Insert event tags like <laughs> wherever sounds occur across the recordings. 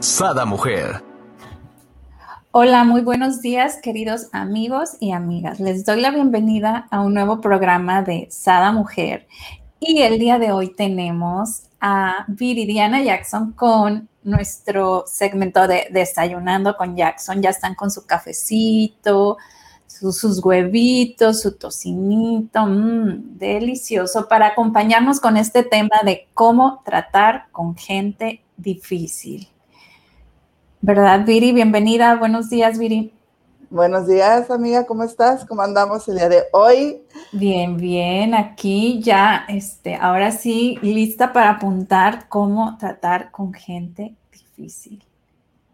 Sada Mujer. Hola, muy buenos días, queridos amigos y amigas. Les doy la bienvenida a un nuevo programa de Sada Mujer. Y el día de hoy tenemos a Viridiana Jackson con nuestro segmento de Desayunando con Jackson. Ya están con su cafecito, sus, huevitos, su tocinito, mmm, delicioso, para acompañarnos con este tema de cómo tratar con gente difícil. ¿Verdad, Viri? Bienvenida. Buenos días, Viri. Buenos días, amiga. ¿Cómo estás? ¿Cómo andamos el día de hoy? Bien, bien. Aquí ya, este, ahora sí, lista para apuntar cómo tratar con gente difícil.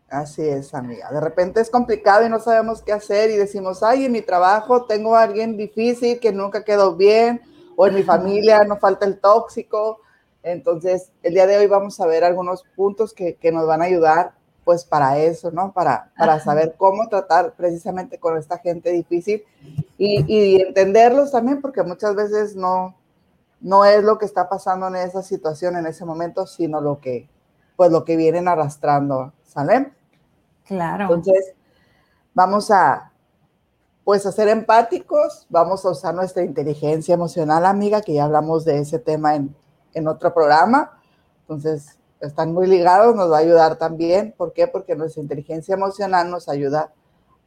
Así es, amiga. De repente es complicado y no sabemos qué hacer y decimos, ay, en mi trabajo tengo a alguien difícil que nunca quedó bien, o en mi familia no falta el tóxico. Entonces, el día de hoy vamos a ver algunos puntos que, que nos van a ayudar pues para eso, ¿no? Para, para saber cómo tratar precisamente con esta gente difícil y, y, entenderlos también, porque muchas veces no, no es lo que está pasando en esa situación en ese momento, sino lo que, pues lo que vienen arrastrando, ¿sale? Claro. Entonces, vamos a, pues a ser empáticos, vamos a usar nuestra inteligencia emocional, amiga, que ya hablamos de ese tema en, en otro programa. Entonces, están muy ligados, nos va a ayudar también. ¿Por qué? Porque nuestra inteligencia emocional nos ayuda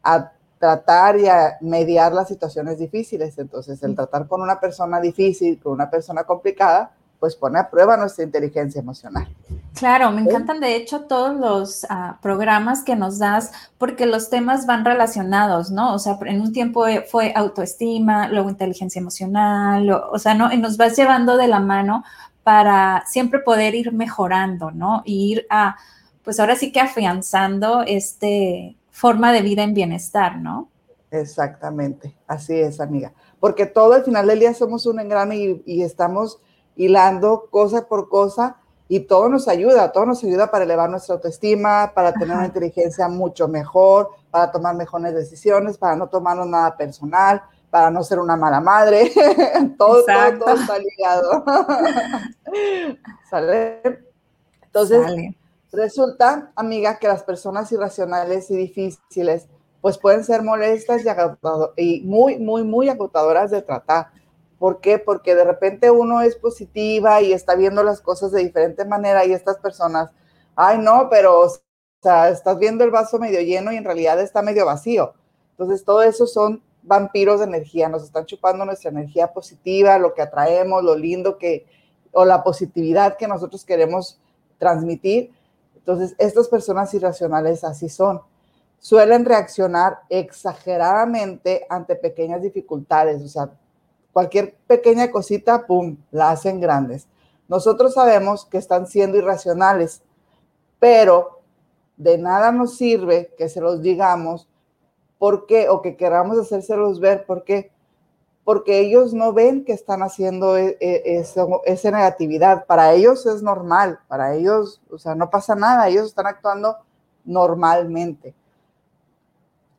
a tratar y a mediar las situaciones difíciles. Entonces, el tratar con una persona difícil, con una persona complicada, pues pone a prueba nuestra inteligencia emocional. Claro, me encantan de hecho todos los uh, programas que nos das porque los temas van relacionados, ¿no? O sea, en un tiempo fue autoestima, luego inteligencia emocional, o, o sea, ¿no? Y nos vas llevando de la mano para siempre poder ir mejorando, ¿no? Y ir a, pues ahora sí que afianzando este forma de vida en bienestar, ¿no? Exactamente, así es, amiga. Porque todo al final del día somos un engrane y, y estamos hilando cosa por cosa y todo nos ayuda, todo nos ayuda para elevar nuestra autoestima, para tener Ajá. una inteligencia mucho mejor, para tomar mejores decisiones, para no tomarnos nada personal, para no ser una mala madre. <laughs> todo, todo, todo, está ligado. <laughs> ¿Sale? Entonces, Sale. resulta, amiga, que las personas irracionales y difíciles, pues pueden ser molestas y, y muy, muy, muy agotadoras de tratar. ¿Por qué? Porque de repente uno es positiva y está viendo las cosas de diferente manera y estas personas, ay, no, pero, o sea, estás viendo el vaso medio lleno y en realidad está medio vacío. Entonces, todo eso son vampiros de energía, nos están chupando nuestra energía positiva, lo que atraemos, lo lindo que, o la positividad que nosotros queremos transmitir. Entonces, estas personas irracionales así son. Suelen reaccionar exageradamente ante pequeñas dificultades, o sea, cualquier pequeña cosita, ¡pum!, la hacen grandes. Nosotros sabemos que están siendo irracionales, pero de nada nos sirve que se los digamos ¿Por qué? O que queramos hacérselos ver. ¿Por qué? Porque ellos no ven que están haciendo e, e, esa negatividad. Para ellos es normal. Para ellos, o sea, no pasa nada. Ellos están actuando normalmente.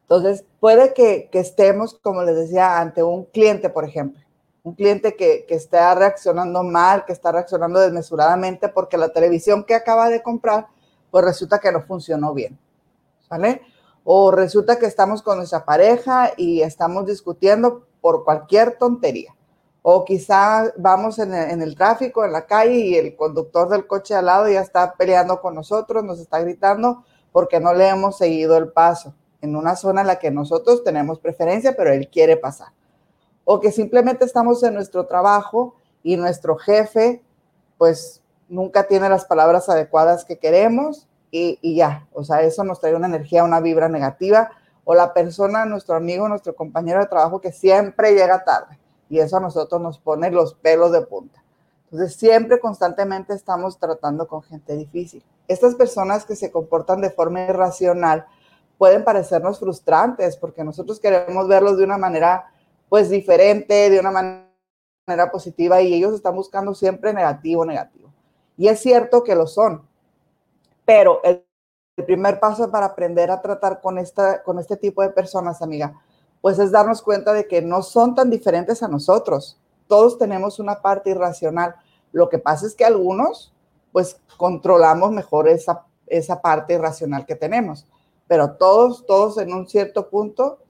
Entonces, puede que, que estemos, como les decía, ante un cliente, por ejemplo. Un cliente que, que está reaccionando mal, que está reaccionando desmesuradamente porque la televisión que acaba de comprar, pues resulta que no funcionó bien. ¿Vale? O resulta que estamos con nuestra pareja y estamos discutiendo por cualquier tontería. O quizá vamos en el, en el, tráfico, en la calle y el conductor del coche al lado ya está peleando con nosotros, nos está gritando porque no le hemos seguido el paso en una zona en la que nosotros tenemos preferencia, pero él quiere pasar. O que simplemente estamos en nuestro trabajo y nuestro jefe pues nunca tiene las palabras adecuadas que queremos y, ya, o sea, eso nos trae una energía, una vibra negativa, o la persona, nuestro amigo, nuestro compañero de trabajo que siempre llega tarde, y eso a nosotros nos pone los pelos de punta. Entonces, siempre, constantemente estamos tratando con gente difícil. estas personas que se comportan de forma irracional pueden parecernos frustrantes porque nosotros queremos verlos de una manera pues diferente, de una manera positiva y ellos están buscando siempre negativo, negativo. Y es cierto que lo son, pero el, primer paso para aprender a tratar con, esta, con este tipo de personas, amiga, pues es darnos cuenta de que no son tan diferentes a nosotros. Todos tenemos una parte irracional. Lo que pasa es que algunos, pues, controlamos mejor esa, esa parte irracional que tenemos. Pero todos, todos en un cierto punto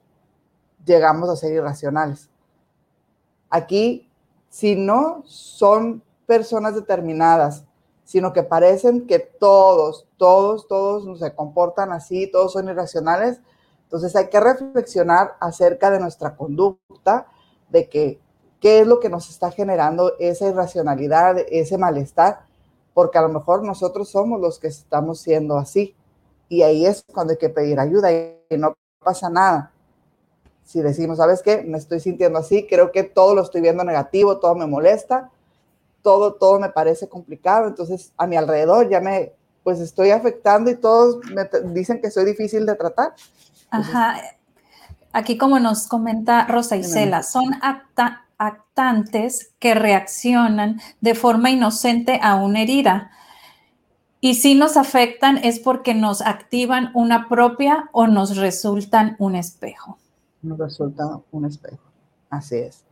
llegamos a ser irracionales. Aquí, si no son personas determinadas, sino que parecen que todos, todos, todos se comportan así, todos son irracionales, entonces hay que reflexionar acerca de nuestra conducta, de que qué es lo que nos está generando esa irracionalidad, ese malestar, porque a lo mejor nosotros somos los que estamos siendo así. Y ahí es cuando hay que pedir ayuda y no pasa nada. Si decimos, ¿sabes qué? Me estoy sintiendo así, creo que todo lo estoy viendo negativo, todo me molesta, todo, todo me parece complicado, entonces a mi alrededor ya me, pues estoy afectando y todos me dicen que soy difícil de tratar. Ajá. Aquí como nos comenta Rosa Isela, son actantes que reaccionan de forma inocente a una herida. Y si nos afectan es porque nos activan una propia o nos resultan un espejo. Nos resulta un espejo. Así es.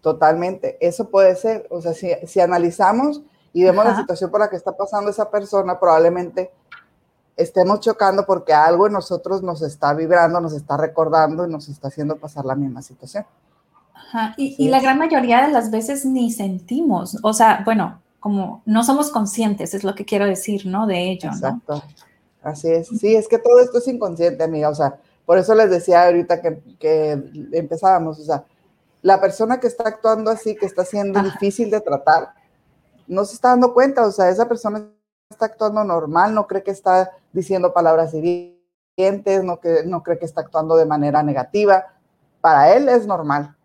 Totalmente, eso puede ser, o sea, si, analizamos y vemos la situación por la que está pasando esa persona, probablemente estemos chocando porque algo en nosotros nos está vibrando, nos está recordando y nos está haciendo pasar la misma situación. Ajá. Y, la gran mayoría de las veces ni sentimos, o sea, bueno, como no somos conscientes, es lo que quiero decir, ¿no? De ello, Exacto. Así es. Sí, es que todo esto es inconsciente, amiga. O sea, por eso les decía ahorita que, que empezábamos, o sea, la persona que está actuando así, que está siendo difícil de tratar, no se está dando cuenta, o sea, esa persona está actuando normal, no cree que está diciendo palabras hirientes, no, que, no cree que está actuando de manera negativa. Para él es normal.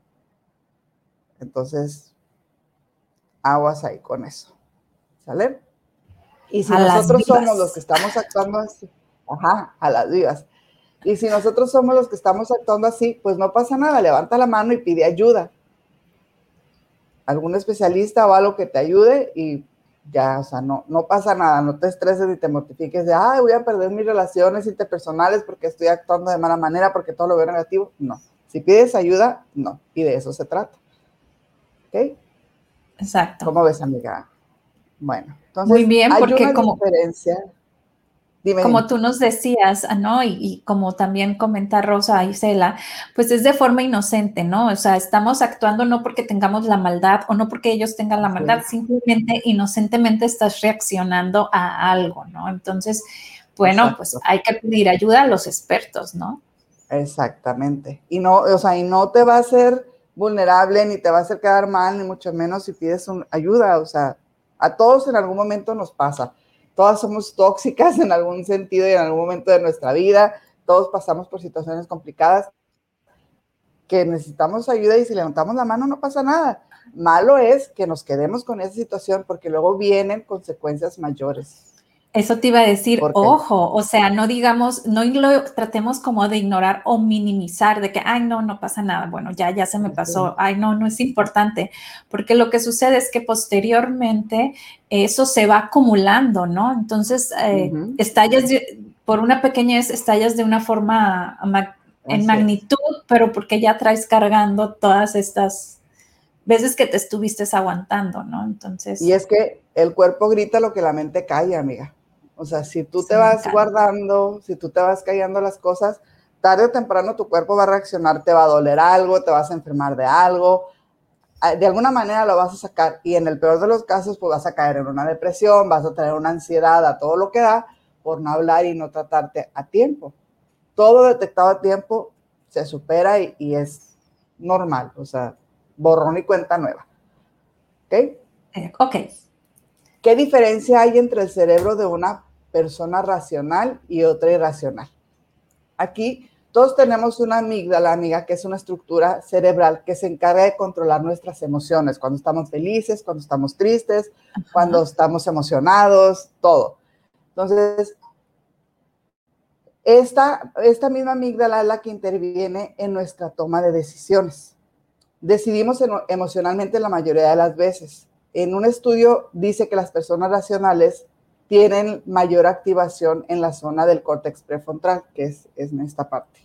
Entonces, aguas ahí con eso. ¿Sale? Y si nosotros somos los que estamos actuando así, ajá, a las vivas. Y si nosotros somos los que estamos actuando así, pues no pasa nada, levanta la mano y pide ayuda. Algún especialista o algo que te ayude y ya, o sea, no, no pasa nada, no te estreses ni te mortifiques de, ay, voy a perder mis relaciones interpersonales porque estoy actuando de mala manera, porque todo lo veo negativo. No, si pides ayuda, no, y de eso se trata. ¿Ok? Exacto. ¿Cómo ves, amiga? Bueno, entonces, Muy bien, porque como... Diferencia como tú nos decías, ah, ¿no? Y, como también comenta Rosa Isela, pues es de forma inocente, ¿no? O sea, estamos actuando no porque tengamos la maldad o no porque ellos tengan la maldad, simplemente inocentemente estás reaccionando a algo, ¿no? Entonces, bueno, pues hay que pedir ayuda a los expertos, ¿no? Exactamente. Y no, o sea, y no te va a hacer vulnerable, ni te va a hacer quedar mal, ni mucho menos si pides ayuda. O sea, a todos en algún momento nos pasa todas somos tóxicas <laughs> en algún sentido y en algún momento de nuestra vida, todos pasamos por situaciones complicadas que necesitamos ayuda y si levantamos la mano no pasa nada. Malo es que nos quedemos con esa situación porque luego vienen consecuencias mayores. Eso te iba a decir, ojo, o sea, no digamos, no lo tratemos como de ignorar o minimizar, de que, ay, no, no pasa nada, bueno, ya, ya se me pasó, ay, no, no es importante, porque lo que sucede es que posteriormente eso se va acumulando, ¿no? Entonces, eh, estallas, por una pequeñez, estallas de una forma en magnitud, pero porque ya traes cargando todas estas veces que te estuviste aguantando, ¿no? Entonces. Y es que el cuerpo grita lo que la mente calla, amiga. O sea, si tú te vas guardando, si tú te vas callando las cosas, tarde o temprano tu cuerpo va a reaccionar, te va a doler algo, te vas a enfermar de algo, ah, de alguna manera lo vas a sacar y en el peor de los casos pues vas a caer en una depresión, vas a tener una ansiedad a todo lo que da por no hablar y no tratarte a tiempo. Todo detectado a tiempo se supera y, y es normal, o sea, borrón y cuenta nueva. ¿Ok? Eh, ok. ¿Qué diferencia hay entre el cerebro de una persona racional y otra irracional? Aquí todos tenemos una amígdala, amiga, que es una estructura cerebral que se encarga de controlar nuestras emociones, cuando estamos felices, cuando estamos tristes, cuando estamos emocionados, todo. Entonces, esta, esta misma amígdala es la que interviene en nuestra toma de decisiones. Decidimos emocionalmente la mayoría de las veces. En un estudio dice que las personas racionales tienen mayor activación en la zona del córtex prefrontal, que es, en esta parte,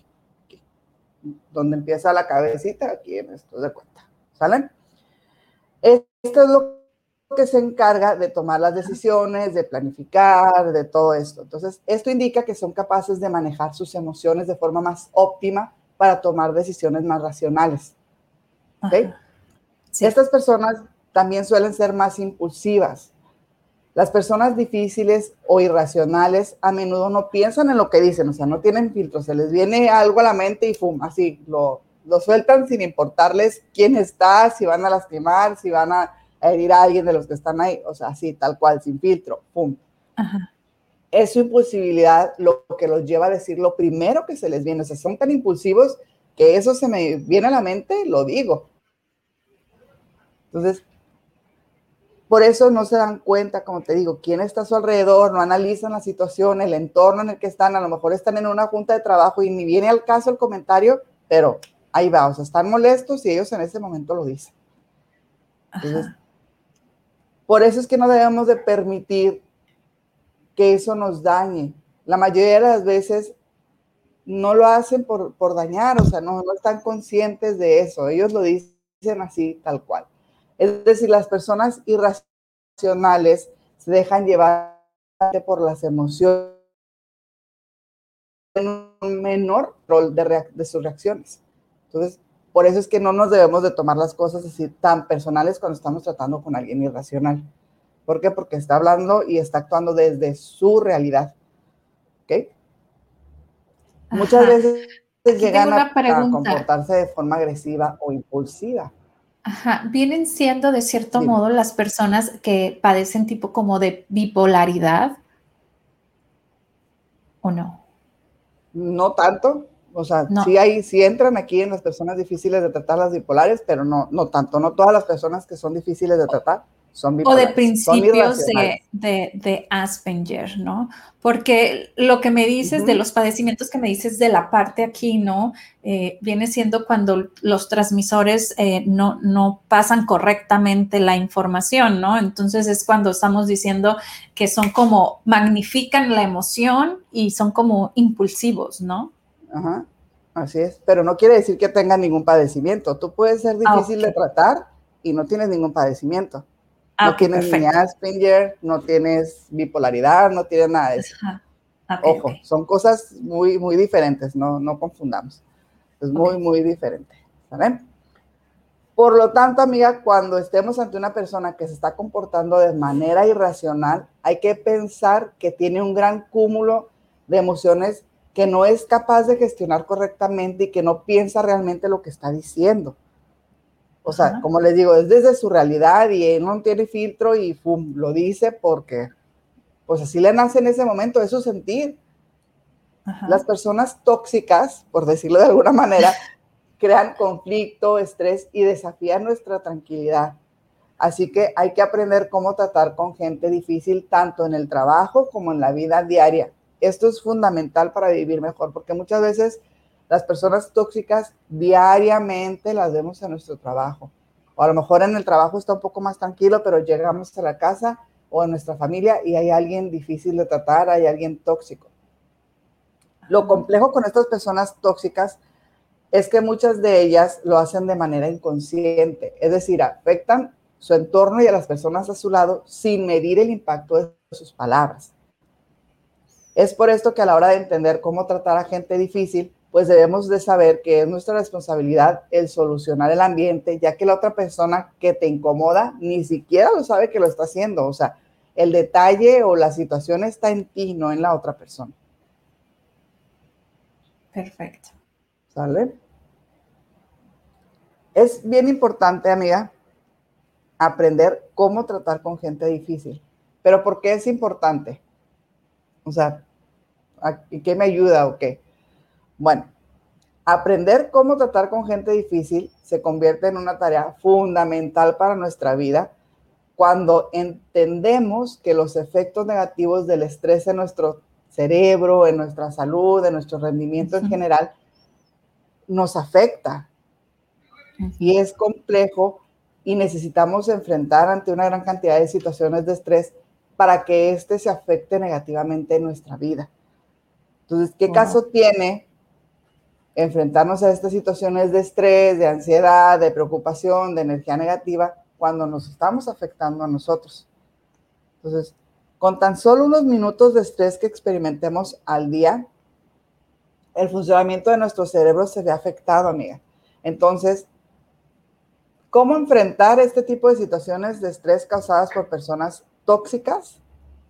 donde empieza la cabecita, aquí en esto de cuenta. ¿Salen? Esto es lo que se encarga de tomar las decisiones, de planificar, de todo esto. Entonces, esto indica que son capaces de manejar sus emociones de forma más óptima para tomar decisiones más racionales. Estas personas también suelen ser más impulsivas. Las personas difíciles o irracionales a menudo no piensan en lo que dicen, o sea, no tienen filtro, se les viene algo a la mente y fum, así lo, lo sueltan sin importarles quién está, si van a lastimar, si van a herir a alguien de los que están ahí, o sea, así, tal cual, sin filtro, pum. Es su impulsibilidad lo que los lleva a decir lo primero que se les viene, o sea, son tan impulsivos que eso se me viene a la mente, lo digo. Entonces, por eso no se dan cuenta, como te digo, quién está a su alrededor, no analizan la situación, el entorno en el que están, a lo mejor están en una junta de trabajo y ni viene al caso el comentario, pero ahí va, o sea, están molestos y ellos en ese momento lo dicen. Entonces, por eso es que no debemos de permitir que eso nos dañe. La mayoría de las veces no lo hacen por, dañar, o sea, no, no están conscientes de eso. Ellos lo dicen así, tal cual. Es decir, las personas irracionales se dejan llevar por las emociones en un menor rol de, de sus reacciones. Entonces, por eso es que no nos debemos de tomar las cosas así tan personales cuando estamos tratando con alguien irracional. ¿Por qué? Porque está hablando y está actuando desde su realidad. ¿Ok? Muchas veces llegan a, comportarse de forma agresiva o impulsiva. Ajá, vienen siendo de cierto modo las personas que padecen tipo como de bipolaridad. O no? No tanto, o sea, sí, hay, sí entran aquí en las personas difíciles de tratar las bipolares, pero no, no tanto, no todas las personas que son difíciles de tratar son. O de principios de, de, de, Asperger, ¿no? Porque lo que me dices de los padecimientos que me dices de la parte aquí, ¿no? Eh, viene siendo cuando los transmisores eh, no, no pasan correctamente la información, ¿no? Entonces es cuando estamos diciendo que son como magnifican la emoción y son como impulsivos, ¿no? Ajá, así es, pero no quiere decir que tenga ningún padecimiento. Tú puedes ser ah, difícil de tratar y no tienes ningún padecimiento. Ah, no tienes ni Asperger, no tienes bipolaridad, no tienes nada de eso. Ojo, son cosas muy, muy diferentes, no, no confundamos. Es muy, muy diferente. ¿Saben? Por lo tanto, amiga, cuando estemos ante una persona que se está comportando de manera irracional, hay que pensar que tiene un gran cúmulo de emociones que no es capaz de gestionar correctamente y que no piensa realmente lo que está diciendo. O sea, como les digo, es desde su realidad y él no tiene filtro y pum, lo dice porque, pues así le nace en ese momento, es su sentir. Las personas tóxicas, por decirlo de alguna manera, <laughs> crean conflicto, estrés y desafían nuestra tranquilidad. Así que hay que aprender cómo tratar con gente difícil, tanto en el trabajo como en la vida diaria. Esto es fundamental para vivir mejor, porque muchas veces las personas tóxicas diariamente las vemos en nuestro trabajo. O a lo mejor en el trabajo está un poco más tranquilo, pero llegamos a la casa o en nuestra familia y hay alguien difícil de tratar, hay alguien tóxico. Lo complejo con estas personas tóxicas es que muchas de ellas lo hacen de manera inconsciente, es decir, afectan su entorno y a las personas a su lado sin medir el impacto de sus palabras. Es por esto que a la hora de entender cómo tratar a gente difícil, pues debemos de saber que es nuestra responsabilidad el solucionar el ambiente, ya que la otra persona que te incomoda ni siquiera lo sabe que lo está haciendo. O sea, el detalle o la situación está en ti, no en la otra persona. Perfecto. ¿Sale? Es bien importante, amiga, aprender cómo tratar con gente difícil. Pero ¿por qué es importante? O sea, ¿y qué me ayuda o qué? Bueno, aprender cómo tratar con gente difícil se convierte en una tarea fundamental para nuestra vida cuando entendemos que los efectos negativos del estrés en nuestro cerebro, en nuestra salud, en nuestro rendimiento en general, nos afecta. Y es complejo y necesitamos enfrentar ante una gran cantidad de situaciones de estrés para que éste se afecte negativamente en nuestra vida. Entonces, ¿qué caso tiene enfrentarnos a estas situaciones de estrés, de ansiedad, de preocupación, de energía negativa, cuando nos estamos afectando a nosotros? Entonces, con tan solo unos minutos de estrés que experimentemos al día, el funcionamiento de nuestro cerebro se ve afectado, amiga. Entonces, ¿cómo enfrentar este tipo de situaciones de estrés causadas por personas tóxicas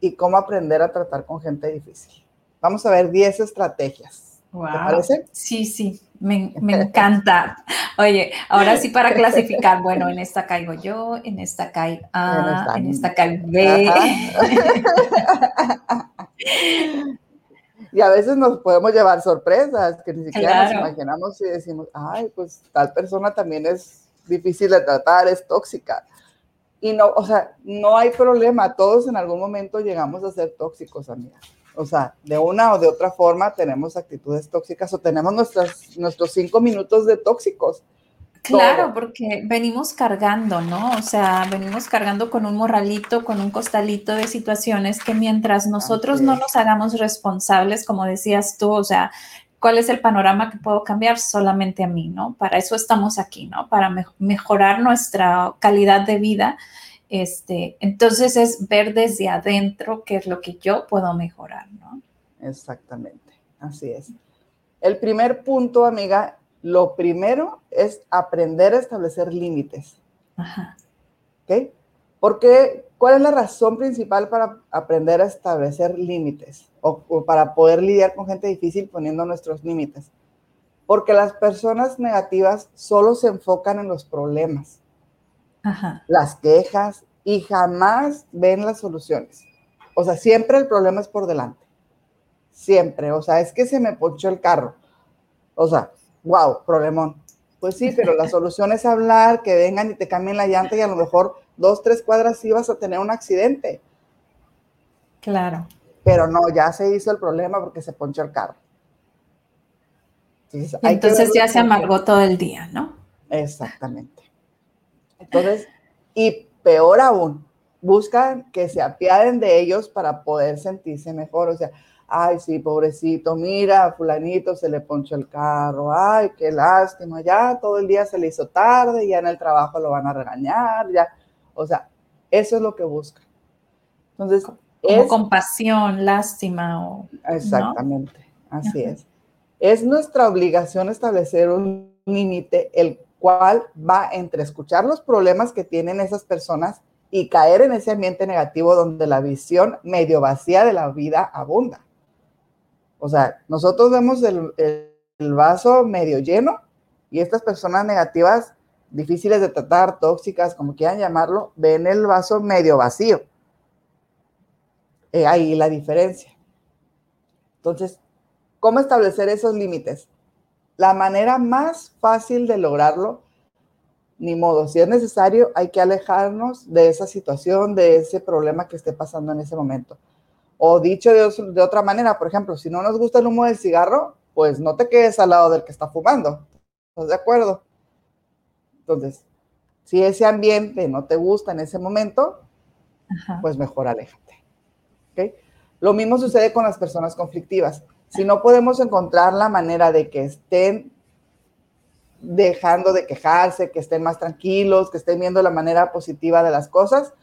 y cómo aprender a tratar con gente difícil? Vamos a ver 10 estrategias. Wow. ¿Te parece? Sí, sí, me, <laughs> encanta. Oye, ahora sí para <laughs> clasificar, bueno, en esta caigo yo, en esta cae A, en esta cae B. <laughs> y a veces nos podemos llevar sorpresas que ni siquiera nos imaginamos y decimos, ay, pues tal persona también es difícil de tratar, es tóxica. Y no, o sea, no hay problema, todos en algún momento llegamos a ser tóxicos, amiga. O sea, de una o de otra forma tenemos actitudes tóxicas o tenemos nuestras, nuestros cinco minutos de tóxicos. Claro, porque venimos cargando, ¿no? O sea, venimos cargando con un morralito, con un costalito de situaciones que mientras nosotros no nos hagamos responsables, como decías tú, o sea, ¿cuál es el panorama que puedo cambiar? Solamente a mí, ¿no? Para eso estamos aquí, ¿no? Para mejorar nuestra calidad de vida este, entonces es ver desde adentro qué es lo que yo puedo mejorar, ¿no? Exactamente, así es. El primer punto, amiga, lo primero es aprender a establecer límites. Ajá. ¿Ok? Porque, ¿cuál es la razón principal para aprender a establecer límites o, o para poder lidiar con gente difícil poniendo nuestros límites? Porque las personas negativas solo se enfocan en los problemas las quejas y jamás ven las soluciones. O sea, siempre el problema es por delante. Siempre. O sea, es que se me ponchó el carro. O sea, wow, problemón. Pues sí, pero la <laughs> solución es hablar, que vengan y te cambien la llanta y a lo mejor dos, tres cuadras sí vas a tener un accidente. Claro. Pero no, ya se hizo el problema porque se ponchó el carro. Entonces, Entonces ya se amargó todo el día, ¿no? Exactamente. Entonces, y peor aún, buscan que se apiaden de ellos para poder sentirse mejor. O sea, ay, sí, pobrecito, mira, fulanito se le ponchó el carro, ay, qué lástima, ya todo el día se le hizo tarde, ya en el trabajo lo van a regañar, ya. O sea, eso es lo que buscan. Entonces, como es, compasión, lástima o... Exactamente, así es. Es nuestra obligación establecer un límite, el cual va entre escuchar los problemas que tienen esas personas y caer en ese ambiente negativo donde la visión medio vacía de la vida abunda. O sea, nosotros vemos el, vaso medio lleno y estas personas negativas, difíciles de tratar, tóxicas, como quieran llamarlo, ven el vaso medio vacío. ahí la diferencia. Entonces, ¿cómo establecer esos límites? La manera más fácil de lograrlo, ni modo, si es necesario, hay que alejarnos de esa situación, de ese problema que esté pasando en ese momento. O dicho de, otra manera, por ejemplo, si no nos gusta el humo del cigarro, pues no te quedes al lado del que está fumando. ¿Estás de acuerdo? Entonces, si ese ambiente no te gusta en ese momento, pues mejor aléjate. ¿Okay? Lo mismo sucede con las personas conflictivas si no podemos encontrar la manera de que estén dejando de quejarse, que estén más tranquilos, que estén viendo la manera positiva de las cosas,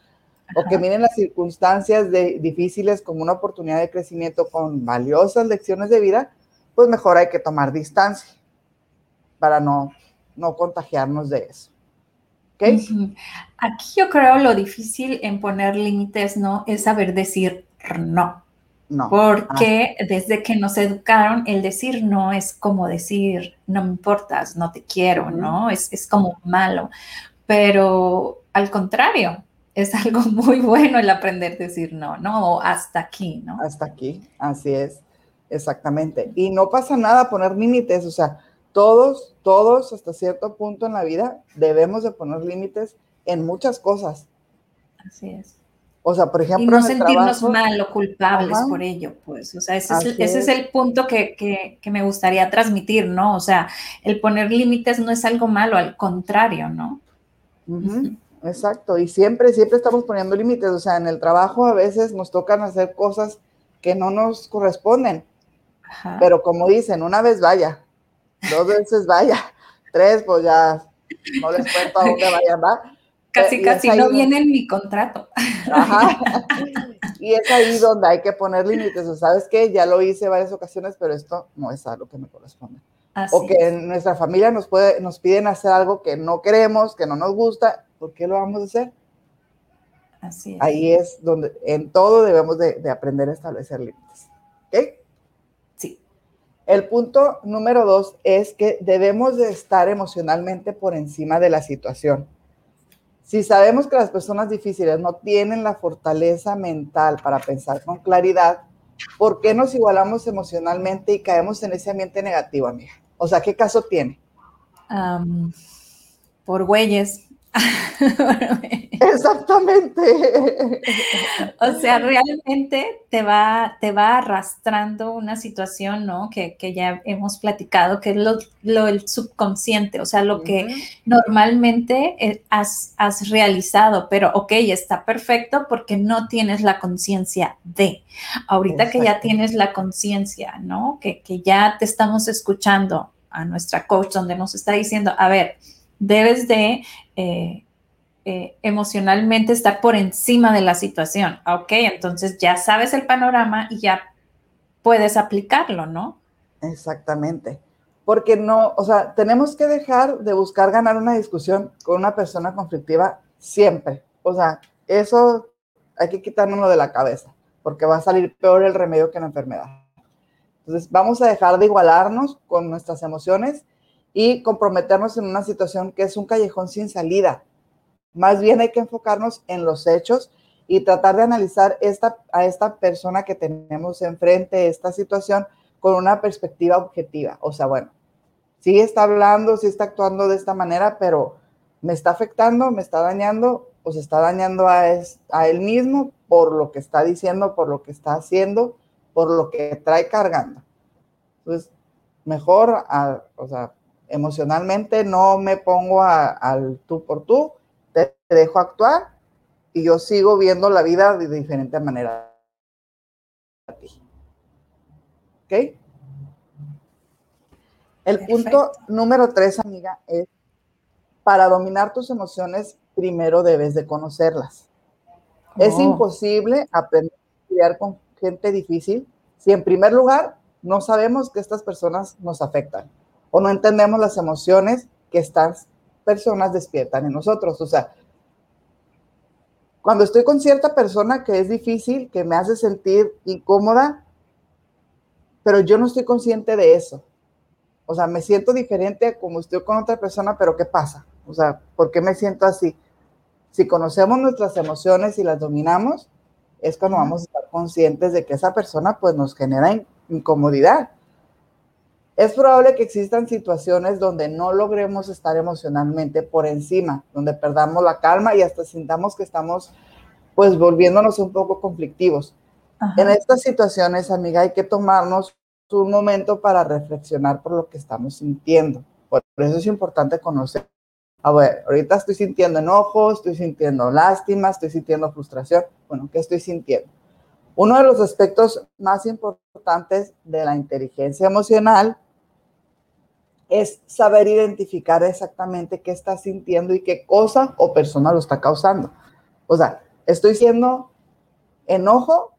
o que miren las circunstancias de, difíciles como una oportunidad de crecimiento con valiosas lecciones de vida, pues mejor hay que tomar distancia para no, no contagiarnos de eso. ¿Okay? Aquí yo creo lo difícil en poner límites, ¿no? Es saber decir no. No. Porque ah. desde que nos educaron, el decir no es como decir no me importas, no te quiero, ¿no? Es, es, como malo. Pero al contrario, es <laughs> algo muy bueno el aprender a decir no, ¿no? O hasta aquí, ¿no? Hasta aquí, así es, exactamente. Y no pasa nada poner límites, o sea, todos, todos hasta cierto punto en la vida debemos de poner límites en muchas cosas. Así es. O sea, por ejemplo. Y no sentirnos mal o culpables por ello, pues. O sea, ese, es, el punto que, me gustaría transmitir, ¿no? O sea, el poner límites no es algo malo, al contrario, ¿no? Exacto. Y siempre, siempre estamos poniendo límites. O sea, en el trabajo a veces nos tocan hacer cosas que no nos corresponden. Pero como dicen, una vez vaya, dos veces vaya, <laughs> tres, pues ya no les cuento a dónde vayan, ¿va? Casi, casi no viene en mi contrato. Ajá. <laughs> Y es ahí donde hay que poner límites. O sabes que ya lo hice varias ocasiones, pero esto no es algo que me corresponde. o que en nuestra familia nos, puede, nos piden hacer algo que no queremos, que no nos gusta. ¿Por qué lo vamos a hacer? Así es. Ahí es donde en todo debemos de, de aprender a establecer límites. ¿Ok? Sí. El punto número dos es que debemos de estar emocionalmente por encima de la situación si sabemos que las personas difíciles no tienen la fortaleza mental para pensar con claridad, ¿por qué nos igualamos emocionalmente y caemos en ese ambiente negativo, amiga? O sea, ¿qué caso tiene? por güeyes. <laughs> Exactamente. o sea, realmente te va, te va arrastrando una situación, ¿no? Que, ya hemos platicado, que es lo, el subconsciente, o sea, lo que normalmente eh, has, realizado, pero ok, está perfecto porque no tienes la conciencia de. Ahorita que ya tienes la conciencia, ¿no? Que, que ya te estamos escuchando a nuestra coach donde nos está diciendo, a ver, debes de... Eh, eh, emocionalmente estar por encima de la situación. Ok, entonces ya sabes el panorama y ya puedes aplicarlo, ¿no? Exactamente. Porque no, o sea, tenemos que dejar de buscar ganar una discusión con una persona conflictiva siempre. O sea, eso hay que quitárnoslo de la cabeza, porque va a salir peor el remedio que la enfermedad. Entonces, vamos a dejar de igualarnos con nuestras emociones y comprometernos en una situación que es un callejón sin salida. Más bien hay que enfocarnos en los hechos y tratar de analizar esta, a esta persona que tenemos enfrente, esta situación, con una perspectiva objetiva. O sea, bueno, sí está hablando, sí está actuando de esta manera, pero me está afectando, me está dañando, o se está dañando a, a él mismo por lo que está diciendo, por lo que está haciendo, por lo que trae cargando. Entonces, mejor, o sea, emocionalmente no me pongo al tú por tú, te dejo actuar y yo sigo viendo la vida de diferente manera ¿Ok? El punto número tres, amiga, es para dominar tus emociones, primero debes de conocerlas. Es oh. imposible aprender a lidiar con gente difícil si en primer lugar no sabemos que estas personas nos afectan o no entendemos las emociones que están personas despiertan en nosotros. O sea, cuando estoy con cierta persona que es difícil, que me hace sentir incómoda, pero yo no estoy consciente de eso. O sea, me siento diferente como estoy con otra persona, pero ¿qué pasa? O sea, ¿por qué me siento así? Si conocemos nuestras emociones y las dominamos, es cuando vamos a estar conscientes de que esa persona pues nos genera incomodidad. Es probable que existan situaciones donde no logremos estar emocionalmente por encima, donde perdamos la calma y hasta sintamos que estamos pues volviéndonos un poco conflictivos. En estas situaciones, amiga, hay que tomarnos un momento para reflexionar por lo que estamos sintiendo. Por eso es importante conocer. A ver, ahorita estoy sintiendo enojo, estoy sintiendo lástima, estoy sintiendo frustración. Bueno, ¿qué estoy sintiendo? Uno de los aspectos más importantes de la inteligencia emocional es saber identificar exactamente qué está sintiendo y qué cosa o persona lo está causando. O sea, estoy siendo enojo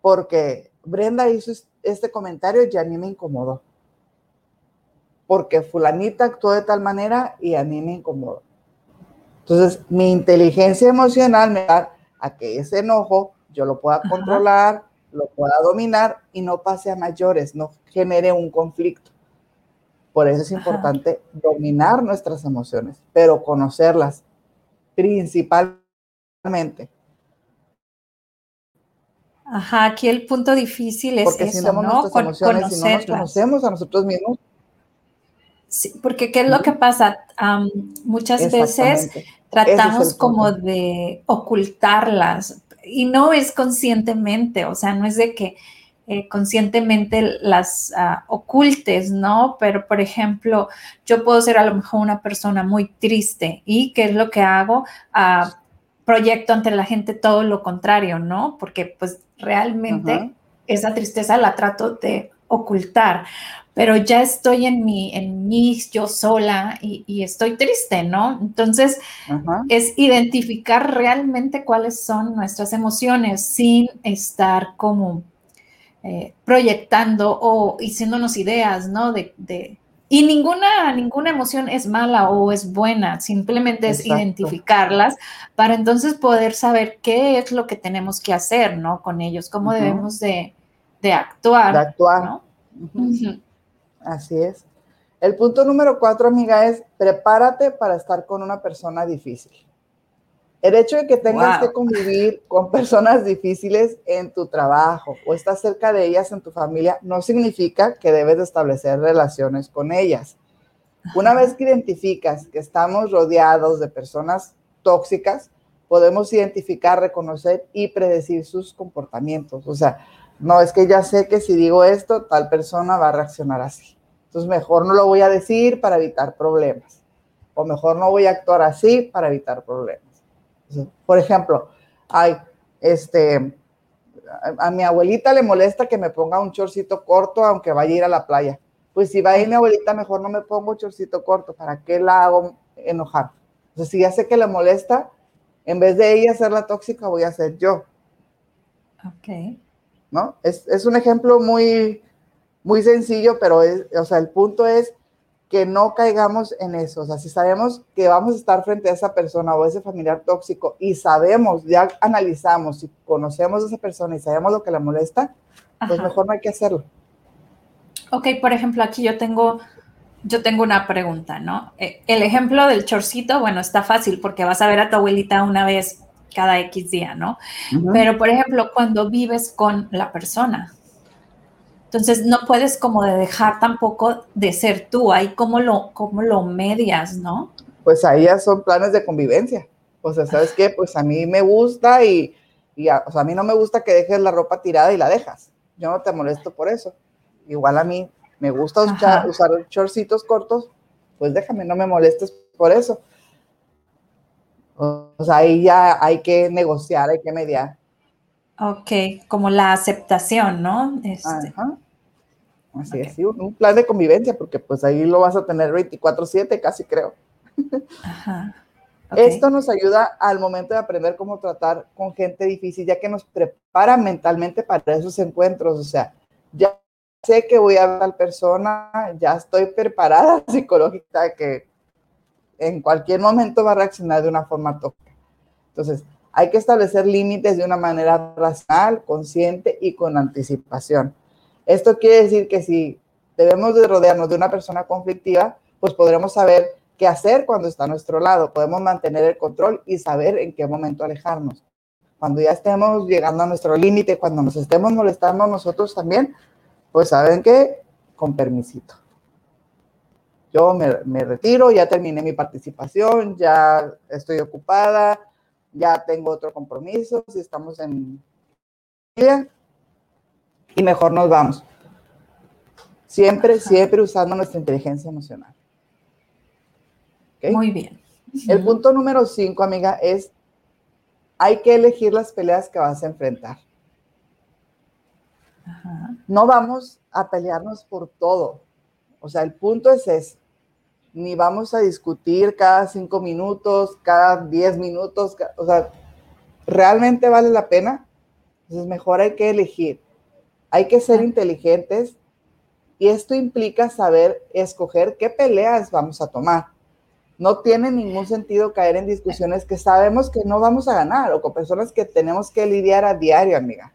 porque Brenda hizo este comentario y a mí me incomodó. Porque fulanita actuó de tal manera y a mí me incomodó. Entonces, mi inteligencia emocional me da a que ese enojo yo lo pueda controlar, lo pueda dominar y no pase a mayores, no genere un conflicto. Por eso es importante dominar nuestras emociones, pero conocerlas principalmente. Ajá, aquí el punto difícil es porque eso, ¿no? emociones y no nos conocemos a nosotros mismos. Sí, porque ¿qué es lo que pasa? muchas veces tratamos como de ocultarlas y no es conscientemente, o sea, no es de que eh, conscientemente las ah, ocultes, ¿no? Pero, por ejemplo, yo puedo ser a lo mejor una persona muy triste y ¿qué es lo que hago? Ah, proyecto ante la gente todo lo contrario, ¿no? Porque pues realmente esa tristeza la trato de ocultar, pero ya estoy en mi, en mí, yo sola y, estoy triste, ¿no? Entonces, es identificar realmente cuáles son nuestras emociones sin estar como eh, proyectando o diciéndonos ideas, ¿no? De, y ninguna, ninguna emoción es mala o es buena, simplemente es identificarlas para entonces poder saber qué es lo que tenemos que hacer, ¿no? Con ellos, cómo debemos de, actuar. De actuar. Así es. El punto número cuatro, amiga, es prepárate para estar con una persona difícil. El hecho de que tengas que convivir con personas difíciles en tu trabajo o estás cerca de ellas en tu familia no significa que debes de establecer relaciones con ellas. Una vez que identificas que estamos rodeados de personas tóxicas, podemos identificar, reconocer y predecir sus comportamientos. O sea, no es que ya sé que si digo esto, tal persona va a reaccionar así. Entonces, mejor no lo voy a decir para evitar problemas. O mejor no voy a actuar así para evitar problemas. Por ejemplo, hay, este, a, mi abuelita le molesta que me ponga un chorcito corto aunque vaya a ir a la playa. Pues si va a ir mi abuelita, mejor no me pongo un chorcito corto. ¿Para qué la hago enojar? Entonces, si ya sé que le molesta, en vez de ella ser la tóxica, voy a ser yo. Ok. ¿No? Es, es un ejemplo muy, muy sencillo, pero es, o sea, el punto es que no caigamos en eso. O sea, si sabemos que vamos a estar frente a esa persona o ese familiar tóxico y sabemos, ya analizamos y conocemos a esa persona y sabemos lo que la molesta, pues mejor no hay que hacerlo. Ok, por ejemplo, aquí yo tengo, yo tengo una pregunta, ¿no? Eh, el ejemplo del chorcito, bueno, está fácil porque vas a ver a tu abuelita una vez cada X día, ¿no? Pero, por ejemplo, cuando vives con la persona, entonces no puedes como de dejar tampoco de ser tú, ahí como lo, como lo medias, ¿no? Pues ahí ya son planes de convivencia. O sea, ¿sabes qué? Pues a mí me gusta y, a, o sea, a mí no me gusta que dejes la ropa tirada y la dejas. Yo no te molesto por eso. Igual a mí me gusta usar, usar shortcitos cortos, pues déjame, no me molestes por eso. O sea, ahí ya hay que negociar, hay que mediar. Ok, como la aceptación, ¿no? Este, Ajá. Así es, un, plan de convivencia, porque pues ahí lo vas a tener 24/7, casi creo. Ajá. Esto nos ayuda al momento de aprender cómo tratar con gente difícil, ya que nos prepara mentalmente para esos encuentros. O sea, ya sé que voy a ver a tal persona, ya estoy preparada <laughs> psicológica que en cualquier momento va a reaccionar de una forma tóxica. Entonces, hay que establecer límites de una manera racional, consciente y con anticipación. Esto quiere decir que si debemos de rodearnos de una persona conflictiva, pues podremos saber qué hacer cuando está a nuestro lado. Podemos mantener el control y saber en qué momento alejarnos. Cuando ya estemos llegando a nuestro límite, cuando nos estemos molestando nosotros también, pues saben que con permisito. Yo me, me retiro, ya terminé mi participación, ya estoy ocupada, ya tengo otro compromiso, si estamos en y mejor nos vamos. Siempre, siempre usando nuestra inteligencia emocional. Muy bien. El punto número cinco, amiga, es hay que elegir las peleas que vas a enfrentar. No vamos a pelearnos por todo. O sea, el punto es ese. Ni vamos a discutir cada cinco minutos, cada diez minutos. O sea, ¿realmente vale la pena? Entonces, mejor hay que elegir. Hay que ser inteligentes y esto implica saber escoger qué peleas vamos a tomar. No tiene ningún sentido caer en discusiones que sabemos que no vamos a ganar o con personas que tenemos que lidiar a diario, amiga.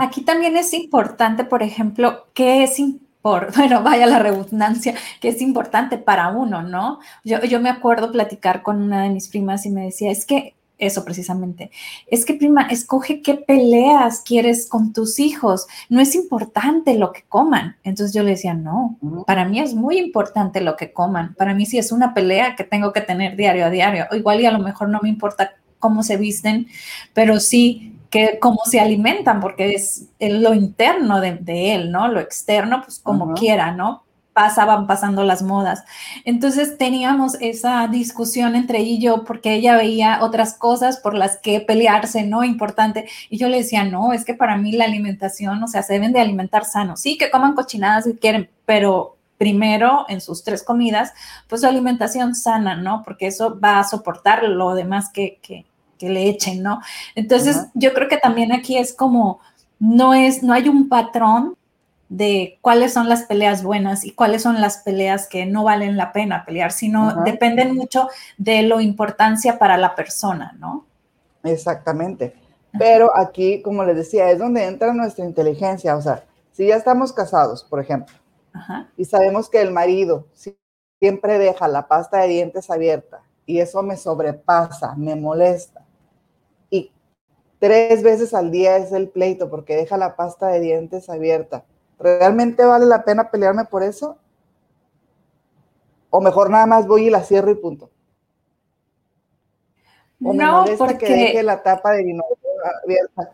Aquí también es importante, por ejemplo, qué es por, <laughs> bueno, vaya la redundancia, que es importante para uno, ¿no? Yo, yo me acuerdo platicar con una de mis primas y me decía, es que eso precisamente. Es que, prima, escoge qué peleas quieres con tus hijos. No es importante lo que coman. Entonces yo le decía, no, para mí es muy importante lo que coman. Para mí sí es una pelea que tengo que tener diario a diario. O igual y a lo mejor no me importa cómo se visten, pero sí que cómo se alimentan, porque es, lo interno de, él, ¿no? Lo externo, pues como quiera, ¿no? pasaban pasando las modas. Entonces teníamos esa discusión entre ella y yo porque ella veía otras cosas por las que pelearse, ¿no? Importante. Y yo le decía, no, es que para mí la alimentación, o sea, se deben de alimentar sano. Sí, que coman cochinadas si quieren, pero primero en sus tres comidas, pues su alimentación sana, ¿no? Porque eso va a soportar lo demás que, que, le echen, ¿no? Entonces, yo creo que también aquí es como, no es, no hay un patrón de cuáles son las peleas buenas y cuáles son las peleas que no valen la pena pelear, sino dependen mucho de lo importancia para la persona, ¿no? Exactamente. Pero aquí, como les decía, es donde entra nuestra inteligencia. O sea, si ya estamos casados, por ejemplo, y sabemos que el marido siempre deja la pasta de dientes abierta y eso me sobrepasa, me molesta. Tres veces al día es el pleito porque deja la pasta de dientes abierta ¿Realmente vale la pena pelearme por eso? O mejor nada más voy y la cierro y punto. O me no, porque... que deje la tapa de vino abierta.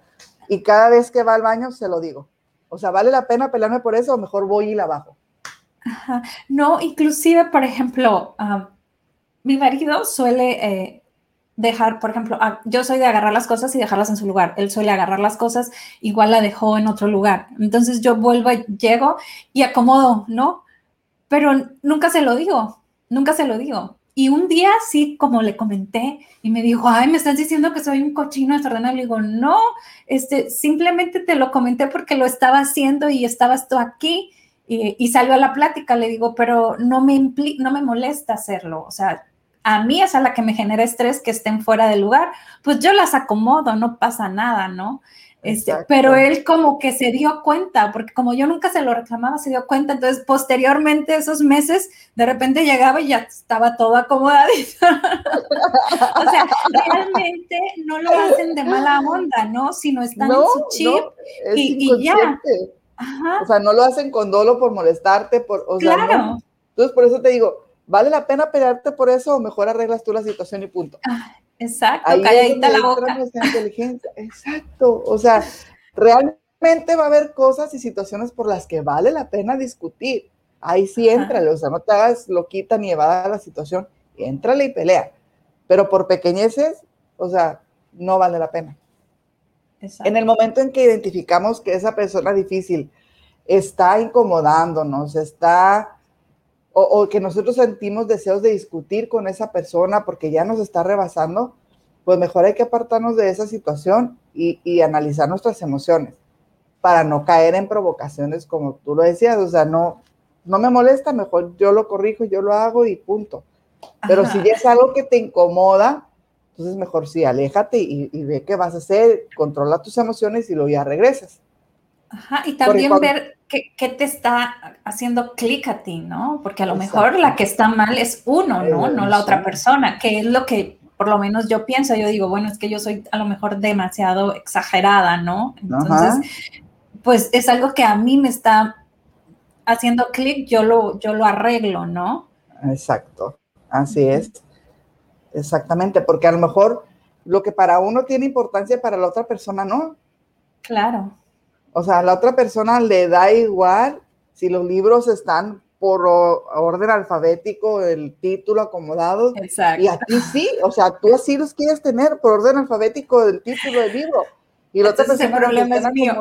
Y cada vez que va al baño se lo digo. O sea, ¿vale la pena pelearme por eso o mejor voy y la bajo? No, inclusive, por ejemplo, ah, mi marido suele eh, dejar, por ejemplo, ah, yo soy de agarrar las cosas y dejarlas en su lugar. Él suele agarrar las cosas, igual la dejó en otro lugar. Entonces yo vuelvo, llego y acomodo, ¿no? Pero nunca se lo digo, nunca se lo digo. Y un día sí, como le comenté, y me dijo, ay, me estás diciendo que soy un cochino desordenado. Le digo, no, este, simplemente te lo comenté porque lo estaba haciendo y estabas tú aquí. Y, y salió a la plática, le digo, pero no me, no me molesta hacerlo. O sea, a mí es a la que me genera estrés que estén fuera del lugar, pues yo las acomodo, no pasa nada, ¿no? Este, pero él como que se dio cuenta, porque como yo nunca se lo reclamaba, se dio cuenta. Entonces, posteriormente, esos meses, de repente llegaba y ya estaba todo acomodadito. <laughs> o sea, realmente no lo hacen de mala onda, ¿no? Sino están en su chip y, ya. O sea, no lo hacen con dolo por molestarte, por, o claro. Sea, Entonces, por eso te digo, ¿Vale la pena pelearte por eso o mejor arreglas tú la situación y punto? Ah, exacto, Ahí calladita la boca. inteligencia. Exacto, o sea, realmente va a haber cosas y situaciones por las que vale la pena discutir. Ahí sí entrale, o sea, no te hagas loquita ni evada la situación, entrale y pelea. Pero por pequeñeces, o sea, no vale la pena. En el momento en que identificamos que esa persona difícil está incomodándonos, está o, que nosotros sentimos deseos de discutir con esa persona porque ya nos está rebasando, pues mejor hay que apartarnos de esa situación y, analizar nuestras emociones para no caer en provocaciones como tú lo decías, o sea, no, no me molesta, mejor yo lo corrijo, yo lo hago y punto. Pero si ya es algo que te incomoda, entonces mejor sí, aléjate y, y, ve qué vas a hacer, controla tus emociones y luego ya regresas. Ajá, y también ver qué, te está haciendo clic a ti, ¿no? Porque a lo mejor la que está mal es uno, ¿no? No la otra persona, que es lo que por lo menos yo pienso, yo digo, bueno, es que yo soy a lo mejor demasiado exagerada, ¿no? Entonces, pues es algo que a mí me está haciendo clic, yo lo, yo lo arreglo, ¿no? Exacto, así es. Exactamente, porque a lo mejor lo que para uno tiene importancia, para la otra persona no. Claro. O sea, a la otra persona le da igual si los libros están por orden alfabético, el título acomodado. Exacto. Y aquí sí, o sea, tú así los quieres tener por orden alfabético del título del libro. Y la otra persona el problema es mío.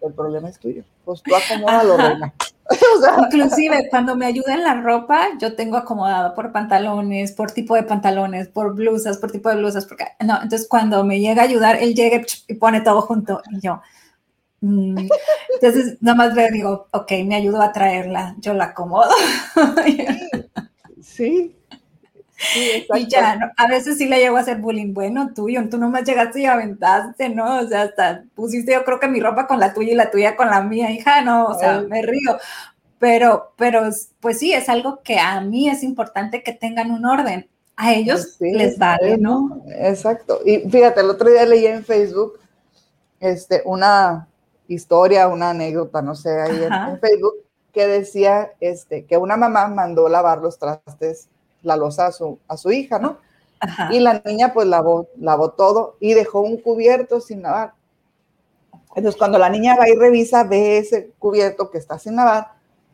El problema es tuyo. Pues tú acomódalo, reina. <laughs> Inclusive cuando me ayuda en la ropa, yo tengo acomodado por pantalones, por tipo de pantalones, por blusas, por tipo de blusas, porque no, entonces cuando me llega a ayudar, él llega y pone todo junto y yo, entonces, nada más veo, digo, ok, me ayudo a traerla, yo la acomodo. Sí. <laughs> y ya, a veces sí le llego a hacer bullying, bueno, tuyo, tú nomás llegaste y aventaste, ¿no? O sea, hasta pusiste yo creo que mi ropa con la tuya y la tuya con la mía, hija, no, o sea, me río. Pero, pero, pues sí, es algo que a mí es importante que tengan un orden a ellos les vale, ¿no? Exacto. Y fíjate, el otro día leí en Facebook este, una historia, una anécdota, no sé, ahí en, Facebook, que decía este, que una mamá mandó lavar los trastes, la losa a su, a su hija, ¿no? Y la niña pues lavó, lavó todo y dejó un cubierto sin lavar. Entonces cuando la niña va y revisa, ve ese cubierto que está sin lavar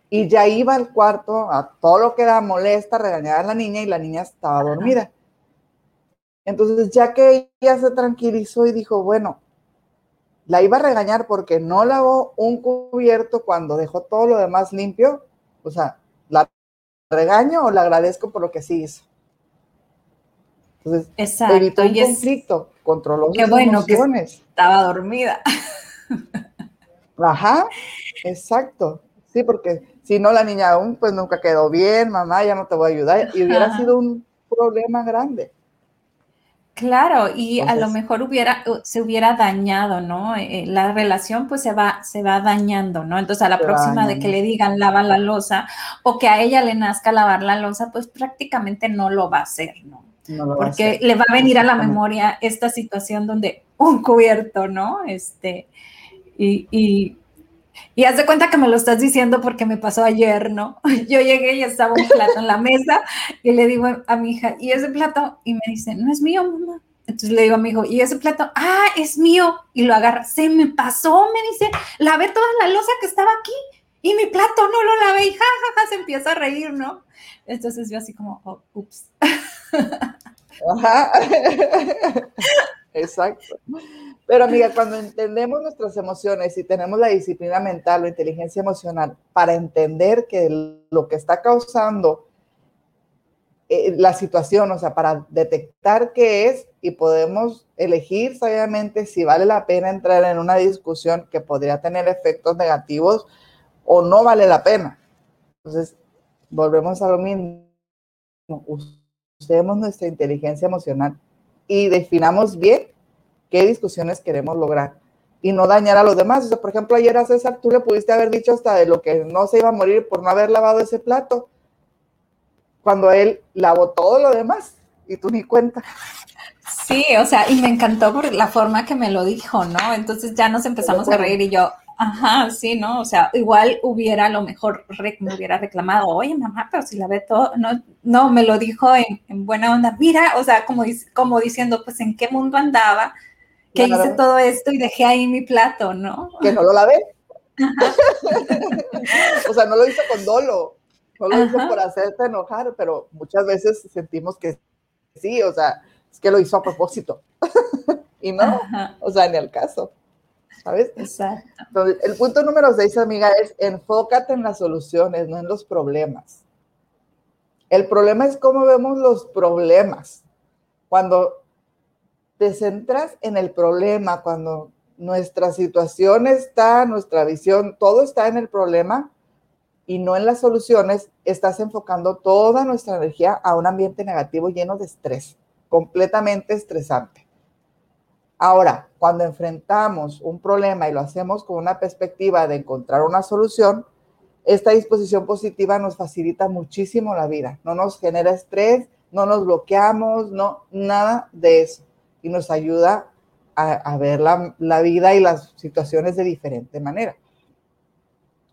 y ya iba al cuarto a todo lo que da molesta, regañar a la niña y la niña estaba dormida. Entonces ya que ella se tranquilizó y dijo, bueno, la iba a regañar porque no lavó un cubierto cuando dejó todo lo demás limpio, o sea, ¿la regaño o la agradezco por lo que sí hizo? Entonces, exacto. evitó un conflicto, controló sus bueno emociones. estaba dormida. Ajá, exacto. Sí, porque si no, la niña aún pues nunca quedó bien, mamá, ya no te voy a ayudar, y hubiera sido un problema grande. Claro, y a lo mejor hubiera, se hubiera dañado, ¿no? Eh, la relación pues se va, se va dañando, ¿no? Entonces a la próxima de que le digan lava la losa o que a ella le nazca lavar la losa, pues prácticamente no lo va a hacer, ¿no? Porque le va a venir a la memoria esta situación donde un cubierto, ¿no? Este, y, y y haz de cuenta que me lo estás diciendo porque me pasó ayer, ¿no? <laughs> Yo llegué y estaba un plato en la mesa y le digo a mi hija, ¿y ese plato? Y me dice, no es mío, mamá. Entonces le digo a mi hijo, ¿y ese plato? Ah, es mío. Y lo agarra, se me pasó, me dice, lavé toda la losa que estaba aquí y mi plato no lo lavé y ja, ja, ja, se empieza a reír, ¿no? Entonces yo así como, oh, ups. Ajá. <laughs> Exacto. Pero amiga, cuando entendemos nuestras emociones y tenemos la disciplina mental o inteligencia emocional para entender que lo que está causando eh, la situación, o sea, para detectar qué es y podemos elegir sabiamente si vale la pena entrar en una discusión que podría tener efectos negativos o no vale la pena. Entonces, volvemos a lo mismo. Usemos nuestra inteligencia emocional y definamos bien qué discusiones queremos lograr y no dañar a los demás. O sea, por ejemplo, ayer a César tú le pudiste haber dicho hasta de lo que no se iba a morir por no haber lavado ese plato, cuando él lavó todo lo demás y tú ni cuenta. Sí, o sea, y me encantó por la forma que me lo dijo, ¿no? Entonces ya nos empezamos a reír y yo, ajá, sí, ¿no? O sea, igual hubiera a lo mejor me hubiera reclamado, oye, mamá, pero si la ve todo, no, no, me lo dijo en, buena onda, mira, o sea, como, como diciendo, pues en qué mundo andaba que hice todo esto y dejé ahí mi plato, ¿no? Que no lo lavé. <laughs> o sea, no lo hice con dolo, no lo hice por hacerte enojar, pero muchas veces sentimos que sí, o sea, es que lo hizo a propósito. <laughs> y no, o sea, ni al caso. ¿Sabes? Exacto. Entonces, el punto número seis, amiga, es enfócate en las soluciones, no en los problemas. El problema es cómo vemos los problemas. Cuando te centras en el problema, cuando nuestra situación está, nuestra visión, todo está en el problema y no en las soluciones, estás enfocando toda nuestra energía a un ambiente negativo lleno de estrés, completamente estresante. Ahora, cuando enfrentamos un problema y lo hacemos con una perspectiva de encontrar una solución, esta disposición positiva nos facilita muchísimo la vida, no nos genera estrés, no nos bloqueamos, no, nada de eso y nos ayuda a, ver la, la, vida y las situaciones de diferente manera.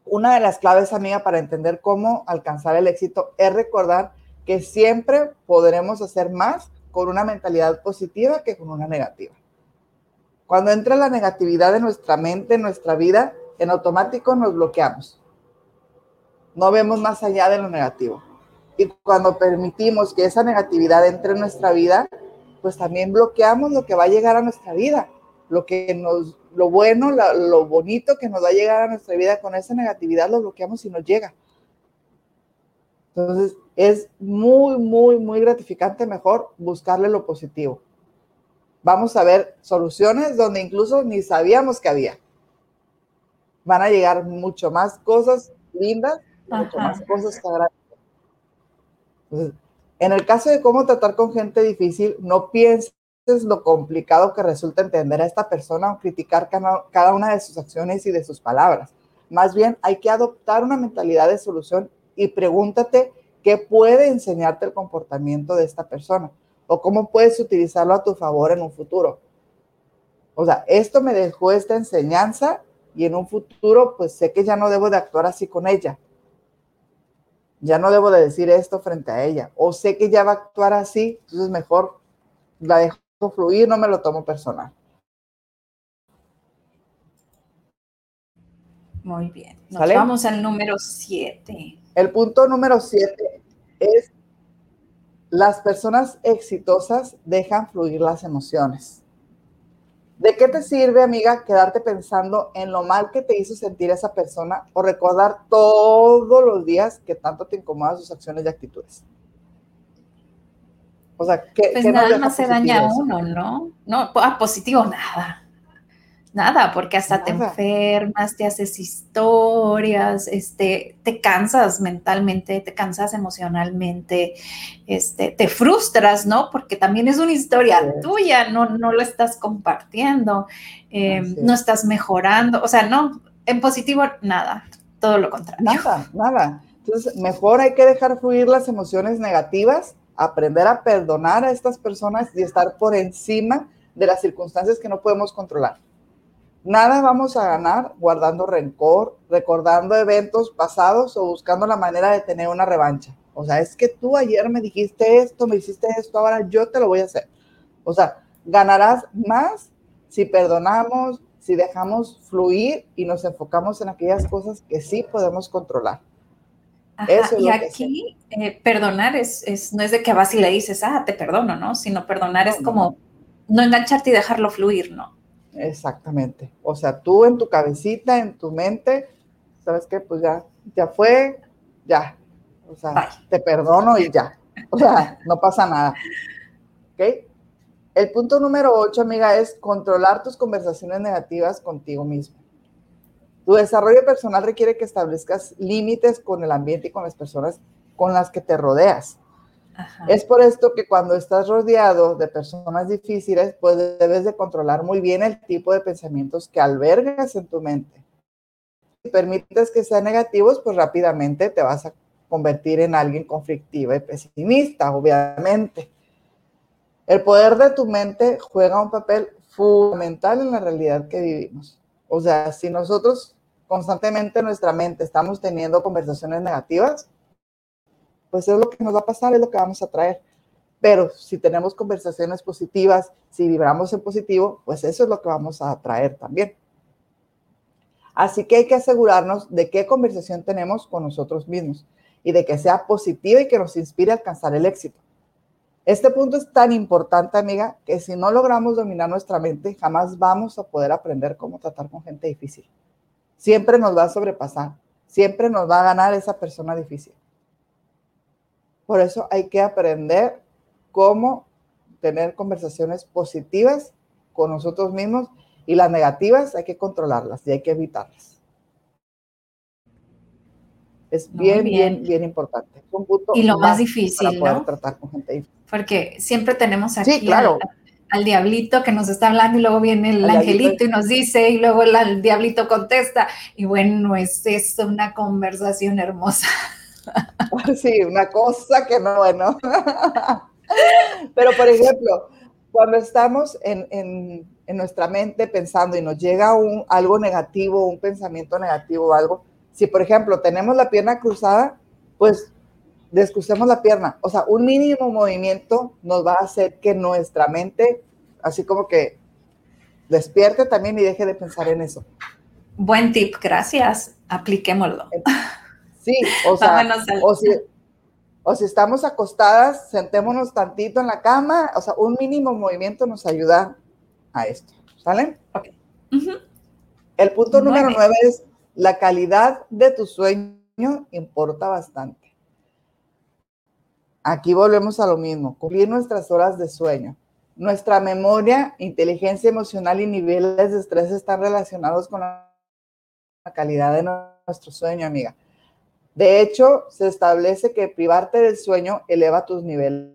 Una de las claves, amiga, para entender cómo alcanzar el éxito es recordar que siempre podremos hacer más con una mentalidad positiva que con una negativa. Cuando entra la negatividad en nuestra mente, en nuestra vida, en automático nos bloqueamos. No vemos más allá de lo negativo. Y cuando permitimos que esa negatividad entre en nuestra vida, pues también bloqueamos lo que va a llegar a nuestra vida, lo que nos, lo bueno, lo bonito que nos va a llegar a nuestra vida con esa negatividad lo bloqueamos y nos llega. Entonces, es muy, muy, muy gratificante mejor buscarle lo positivo. Vamos a ver soluciones donde incluso ni sabíamos que había. Van a llegar mucho más cosas lindas, mucho más cosas que Entonces, en el caso de cómo tratar con gente difícil, no pienses lo complicado que resulta entender a esta persona o criticar cada una de sus acciones y de sus palabras. Más bien, hay que adoptar una mentalidad de solución y pregúntate qué puede enseñarte el comportamiento de esta persona o cómo puedes utilizarlo a tu favor en un futuro. O sea, esto me dejó esta enseñanza y en un futuro pues sé que ya no debo de actuar así con ella. Ya no debo de decir esto frente a ella. O sé que ya va a actuar así, entonces mejor la dejo fluir, no me lo tomo personal. Muy bien. Nos vamos al número 7. El punto número 7 es las personas exitosas dejan fluir las emociones. ¿De qué te sirve, amiga, quedarte pensando en lo mal que te hizo sentir esa persona o recordar todos los días que tanto te incomodan sus acciones y actitudes? O sea, ¿qué, pues nada más se daña a uno, ¿no? No, ah, positivo nada. Nada, porque hasta te enfermas, te haces historias, este, te cansas mentalmente, te cansas emocionalmente, este, te frustras, ¿no? Porque también es una historia tuya, no, no lo estás compartiendo, em, no estás mejorando, o sea, no, en positivo, nada, todo lo contrario. Nada, nada. Entonces, mejor hay que dejar fluir las emociones negativas, aprender a perdonar a estas personas y estar por encima de las circunstancias que no podemos controlar. Nada vamos a ganar guardando rencor, recordando eventos pasados o buscando la manera de tener una revancha. O sea, es que tú ayer me dijiste esto, me hiciste esto, ahora yo te lo voy a hacer. O sea, ganarás más si perdonamos, si dejamos fluir y nos enfocamos en aquellas cosas que sí podemos controlar. y aquí eh, perdonar es, no es de que vas y le dices, ah, te perdono, ¿no? Sino perdonar es como no engancharte y dejarlo fluir, ¿no? Exactamente. O sea, tú en tu cabecita, en tu mente, ¿sabes qué? Pues ya, ya fue, ya. O sea, te perdono y ya. O sea, no pasa nada. ¿Ok? El punto número ocho, amiga, es controlar tus conversaciones negativas contigo mismo. Tu desarrollo personal requiere que establezcas límites con el ambiente y con las personas con las que te rodeas. Es por esto que cuando estás rodeado de personas difíciles, pues debes de controlar muy bien el tipo de pensamientos que albergas en tu mente. Si permites que sean negativos, pues rápidamente te vas a convertir en alguien conflictivo y pesimista, obviamente. El poder de tu mente juega un papel fundamental en la realidad que vivimos. O sea, si nosotros constantemente en nuestra mente estamos teniendo conversaciones negativas, pues es lo que nos va a pasar, es lo que vamos a traer. Pero si tenemos conversaciones positivas, si vibramos en positivo, pues eso es lo que vamos a traer también. Así que hay que asegurarnos de qué conversación tenemos con nosotros mismos y de que sea positiva y que nos inspire a alcanzar el éxito. Este punto es tan importante, amiga, que si no logramos dominar nuestra mente, jamás vamos a poder aprender cómo tratar con gente difícil. Siempre nos va a sobrepasar, siempre nos va a ganar esa persona difícil. Por eso hay que aprender cómo tener conversaciones positivas con nosotros mismos y las negativas hay que controlarlas y hay que evitarlas. Es bien, bien, bien, importante. y lo más, difícil, ¿no? tratar con gente Porque siempre tenemos aquí al, diablito que nos está hablando y luego viene el angelito y nos dice y luego el, diablito contesta. Y bueno, es esto una conversación hermosa. <laughs> <laughs> Sí, una cosa que no, bueno. <laughs> Pero, por ejemplo, cuando estamos en, nuestra mente pensando y nos llega un, algo negativo, un pensamiento negativo o algo, si por ejemplo tenemos la pierna cruzada, pues descrucemos la pierna. O sea, un mínimo movimiento nos va a hacer que nuestra mente, así como que despierte también y deje de pensar en eso. Buen tip, gracias. Apliquémoslo. Sí, <laughs> o sea, o si, o si estamos acostadas, sentémonos tantito en la cama, o sea, un mínimo movimiento nos ayuda a esto, ¿sale? Ok. El punto número nueve es la calidad de tu sueño importa bastante. Aquí volvemos a lo mismo, cumplir nuestras horas de sueño. Nuestra memoria, inteligencia emocional y niveles de estrés están relacionados con la calidad de nuestro sueño, amiga. De hecho, se establece que privarte del sueño eleva tus niveles.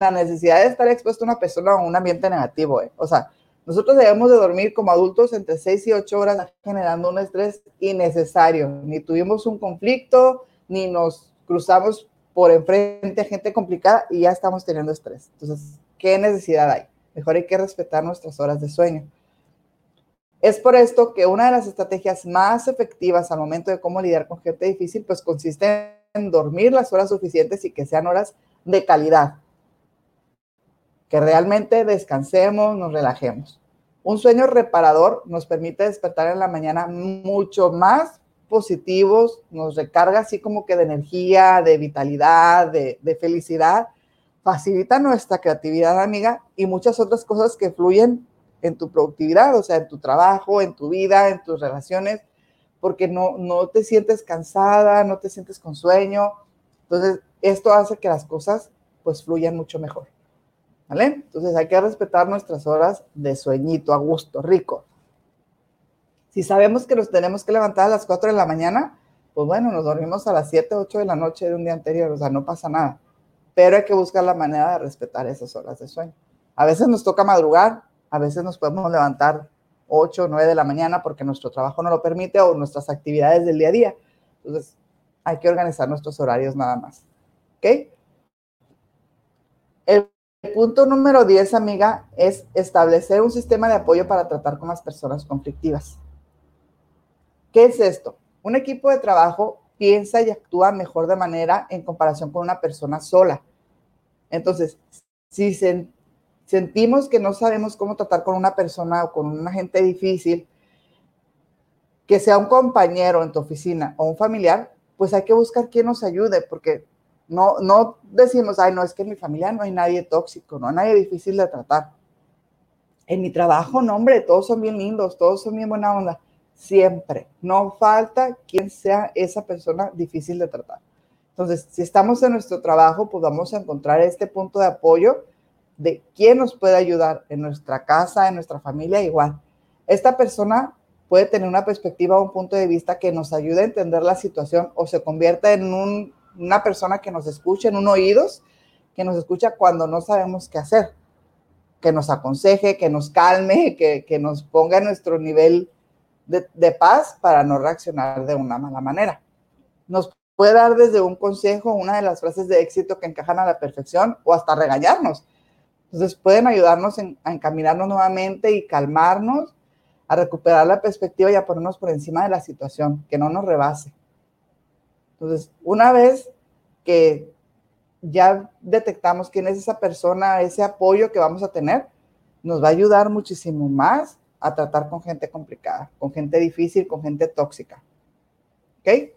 La necesidad de estar expuesto a una persona a un ambiente negativo. ¿eh? O sea, nosotros debemos de dormir como adultos entre 6 y 8 horas generando un estrés innecesario. Ni tuvimos un conflicto, ni nos cruzamos por enfrente a gente complicada y ya estamos teniendo estrés. Entonces, ¿qué necesidad hay? Mejor hay que respetar nuestras horas de sueño. Es por esto que una de las estrategias más efectivas al momento de cómo lidiar con gente difícil, pues consiste en dormir las horas suficientes y que sean horas de calidad. Que realmente descansemos, nos relajemos. Un sueño reparador nos permite despertar en la mañana mucho más positivos, nos recarga así como que de energía, de vitalidad, de, felicidad, facilita nuestra creatividad, amiga, y muchas otras cosas que fluyen en tu productividad, o sea, en tu trabajo, en tu vida, en tus relaciones, porque no, no te sientes cansada, no te sientes con sueño. Entonces, esto hace que las cosas pues fluyan mucho mejor. ¿Vale? Entonces hay que respetar nuestras horas de sueñito a gusto, rico. Si sabemos que nos tenemos que levantar a las 4 de la mañana, pues bueno, nos dormimos a las 7, 8 de la noche de un día anterior, o sea, no pasa nada. Pero hay que buscar la manera de respetar esas horas de sueño. A veces nos toca madrugar, a veces nos podemos levantar 8 o 9 de la mañana porque nuestro trabajo no lo permite o nuestras actividades del día a día. Entonces, hay que organizar nuestros horarios nada más. ¿Ok? El punto número 10, amiga, es establecer un sistema de apoyo para tratar con las personas conflictivas. ¿Qué es esto? Un equipo de trabajo piensa y actúa mejor de manera en comparación con una persona sola. Entonces, si sentimos que no sabemos cómo tratar con una persona o con una gente difícil, que sea un compañero en tu oficina o un familiar, pues hay que buscar quien nos ayude, porque no, no decimos, ay, no, es que en mi familia no hay nadie tóxico, no hay nadie difícil de tratar. En mi trabajo, no, hombre, todos son bien lindos, todos son bien buena onda siempre. No falta quien sea esa persona difícil de tratar. Entonces, si estamos en nuestro trabajo, pues vamos a encontrar este punto de apoyo de quién nos puede ayudar en nuestra casa, en nuestra familia, igual. Esta persona puede tener una perspectiva un punto de vista que nos ayude a entender la situación o se convierta en una persona que nos escuche, en un oídos, que nos escucha cuando no sabemos qué hacer, que nos aconseje, que nos calme, <laughs> que, que nos ponga en nuestro nivel de, paz para no reaccionar de una mala manera. Nos puede dar desde un consejo una de las frases de éxito que encajan a la perfección o hasta regañarnos. Entonces pueden ayudarnos a encaminarnos nuevamente y calmarnos, a recuperar la perspectiva y a ponernos por encima de la situación, que no nos rebase. Entonces, una vez que ya detectamos quién es esa persona, ese apoyo que vamos a tener, nos va a ayudar muchísimo más a tratar con gente complicada, con gente difícil, con gente tóxica. ¿Ok?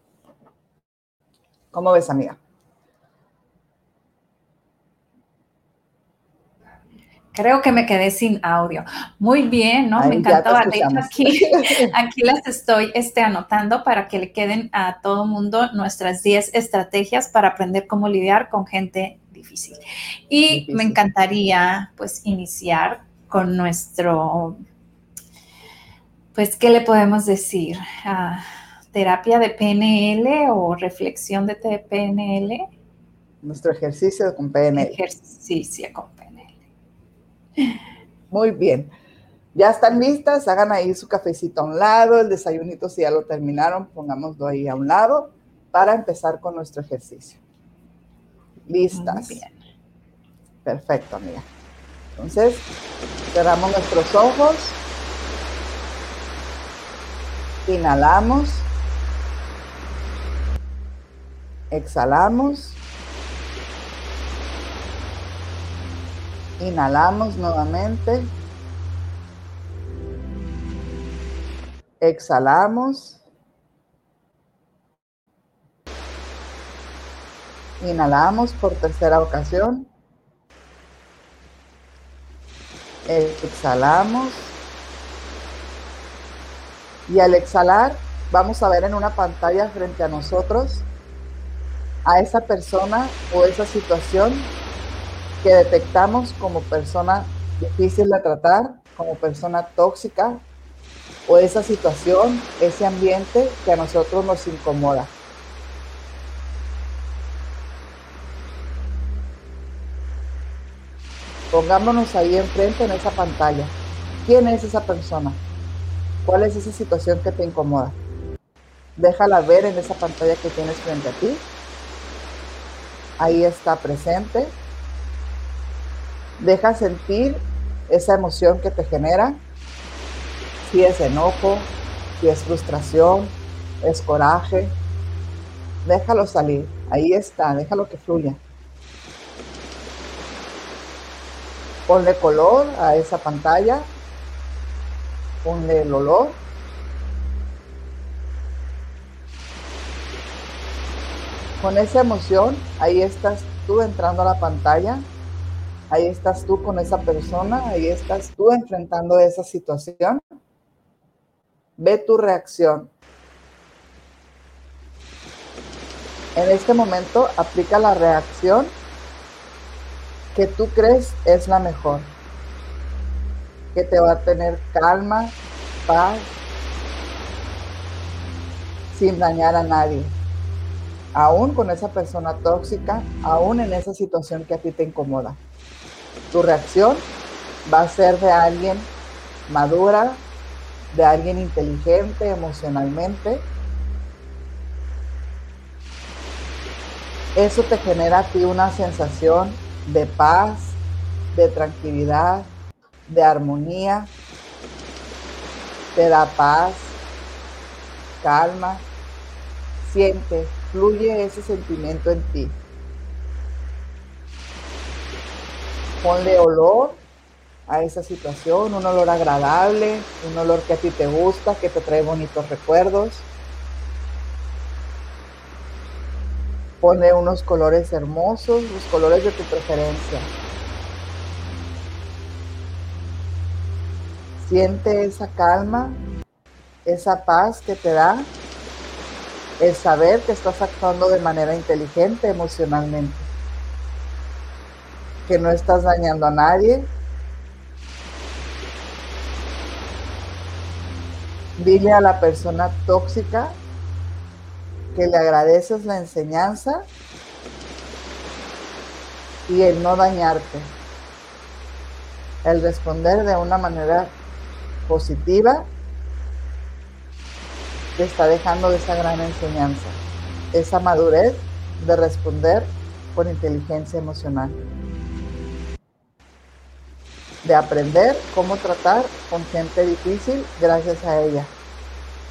¿Cómo ves, amiga? Creo que me quedé sin audio. Muy bien, ¿no? me encantaba. De hecho, aquí, <laughs> aquí las estoy este, anotando para que le queden a todo mundo nuestras 10 estrategias para aprender cómo lidiar con gente difícil. Y me encantaría, pues, iniciar con nuestro pues, ¿qué le podemos decir? Ah, ¿Terapia de PNL o reflexión de PNL? Nuestro ejercicio con PNL. Ejercicio con PNL. Muy bien. Ya están listas, hagan ahí su cafecito a un lado, el desayunito si ya lo terminaron, pongámoslo ahí a un lado para empezar con nuestro ejercicio. Listas. Muy bien. Perfecto, amiga. Entonces, cerramos nuestros ojos. Inhalamos. Exhalamos. Inhalamos nuevamente. Exhalamos. Inhalamos por tercera ocasión. Exhalamos. Y al exhalar, vamos a ver en una pantalla frente a nosotros a esa persona o esa situación que detectamos como persona difícil de tratar, como persona tóxica, o esa situación, ese ambiente que a nosotros nos incomoda. Pongámonos ahí enfrente en esa pantalla. ¿Quién es esa persona? ¿Cuál es esa situación que te incomoda? Déjala ver en esa pantalla que tienes frente a ti ahí está presente. Deja sentir esa emoción que te genera, si es enojo, si es frustración, es coraje, déjalo salir, ahí está, déjalo que fluya. Ponle color a esa pantalla, ponle el olor. Con esa emoción, ahí estás tú entrando a la pantalla, ahí estás tú con esa persona, ahí estás tú enfrentando esa situación. Ve tu reacción. En este momento aplica la reacción que tú crees es la mejor, que te va a tener calma, paz, sin dañar a nadie. Aún con esa persona tóxica, aún en esa situación que a ti te incomoda. Tu reacción va a ser de alguien madura, de alguien inteligente emocionalmente. Eso te genera a ti una sensación de paz, de tranquilidad, de armonía. Te da paz, calma. Siente, fluye ese sentimiento en ti. Ponle olor a esa situación, un olor agradable, un olor que a ti te gusta, que te trae bonitos recuerdos. Pone unos colores hermosos, los colores de tu preferencia. Siente esa calma, esa paz que te da el saber que estás actuando de manera inteligente emocionalmente, que no estás dañando a nadie. Dile a la persona tóxica que le agradeces la enseñanza y el no dañarte. El responder de una manera positiva te está dejando esa gran enseñanza, esa madurez de responder con inteligencia emocional, de aprender cómo tratar con gente difícil gracias a ella,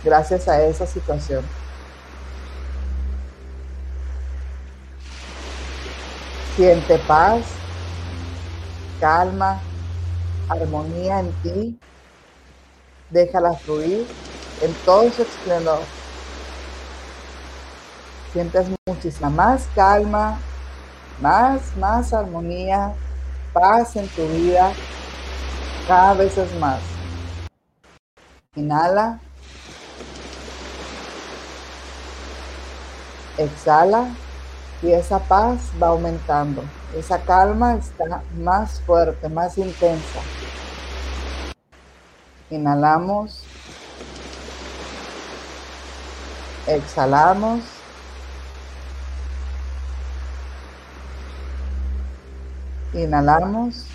gracias a esa situación. Siente paz, calma, armonía en ti. Déjala fluir en todo su esplendor. Sientes muchísima más calma, más, más armonía, paz en tu vida, cada vez es más. Inhala. Exhala y esa paz va aumentando. Esa calma está más fuerte, más intensa. Inhalamos. Exhalamos. Inhalamos.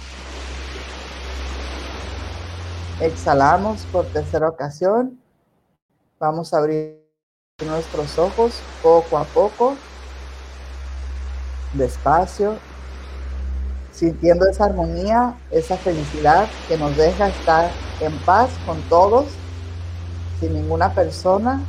Exhalamos por tercera ocasión. Vamos a abrir nuestros ojos poco a poco despacio, sintiendo esa armonía, esa felicidad que nos deja estar en paz con todos, sin ninguna persona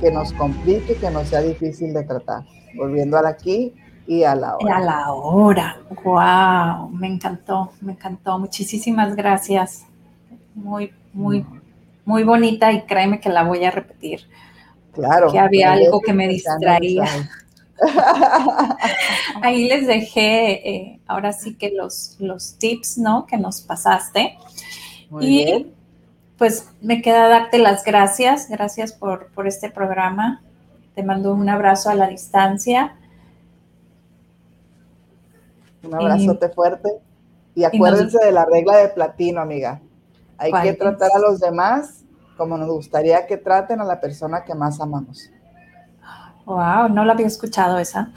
que nos complique, que nos sea difícil de tratar. Volviendo al aquí y a la hora. A la hora. Wow, me encantó, me encantó. Muchísimas gracias. Muy, muy, muy bonita y créeme que la voy a repetir. Claro. Que había algo que me distraía. <laughs> Ahí les dejé, eh, ahora sí que los, los tips, ¿no? Que nos pasaste. y pues me queda darte las gracias, gracias por, por este programa. Te mando un abrazo a la distancia. Un abrazote fuerte. Y acuérdense de la regla de platino, amiga. Hay que tratar a los demás como nos gustaría que traten a la persona que más amamos. Wow, no la había escuchado esa.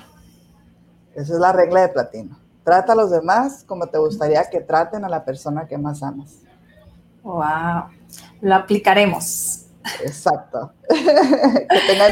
Esa es la regla de platino. Trata a los demás como te gustaría que traten a la persona que más amas. Wow, lo aplicaremos. Exacto. <laughs> que tengan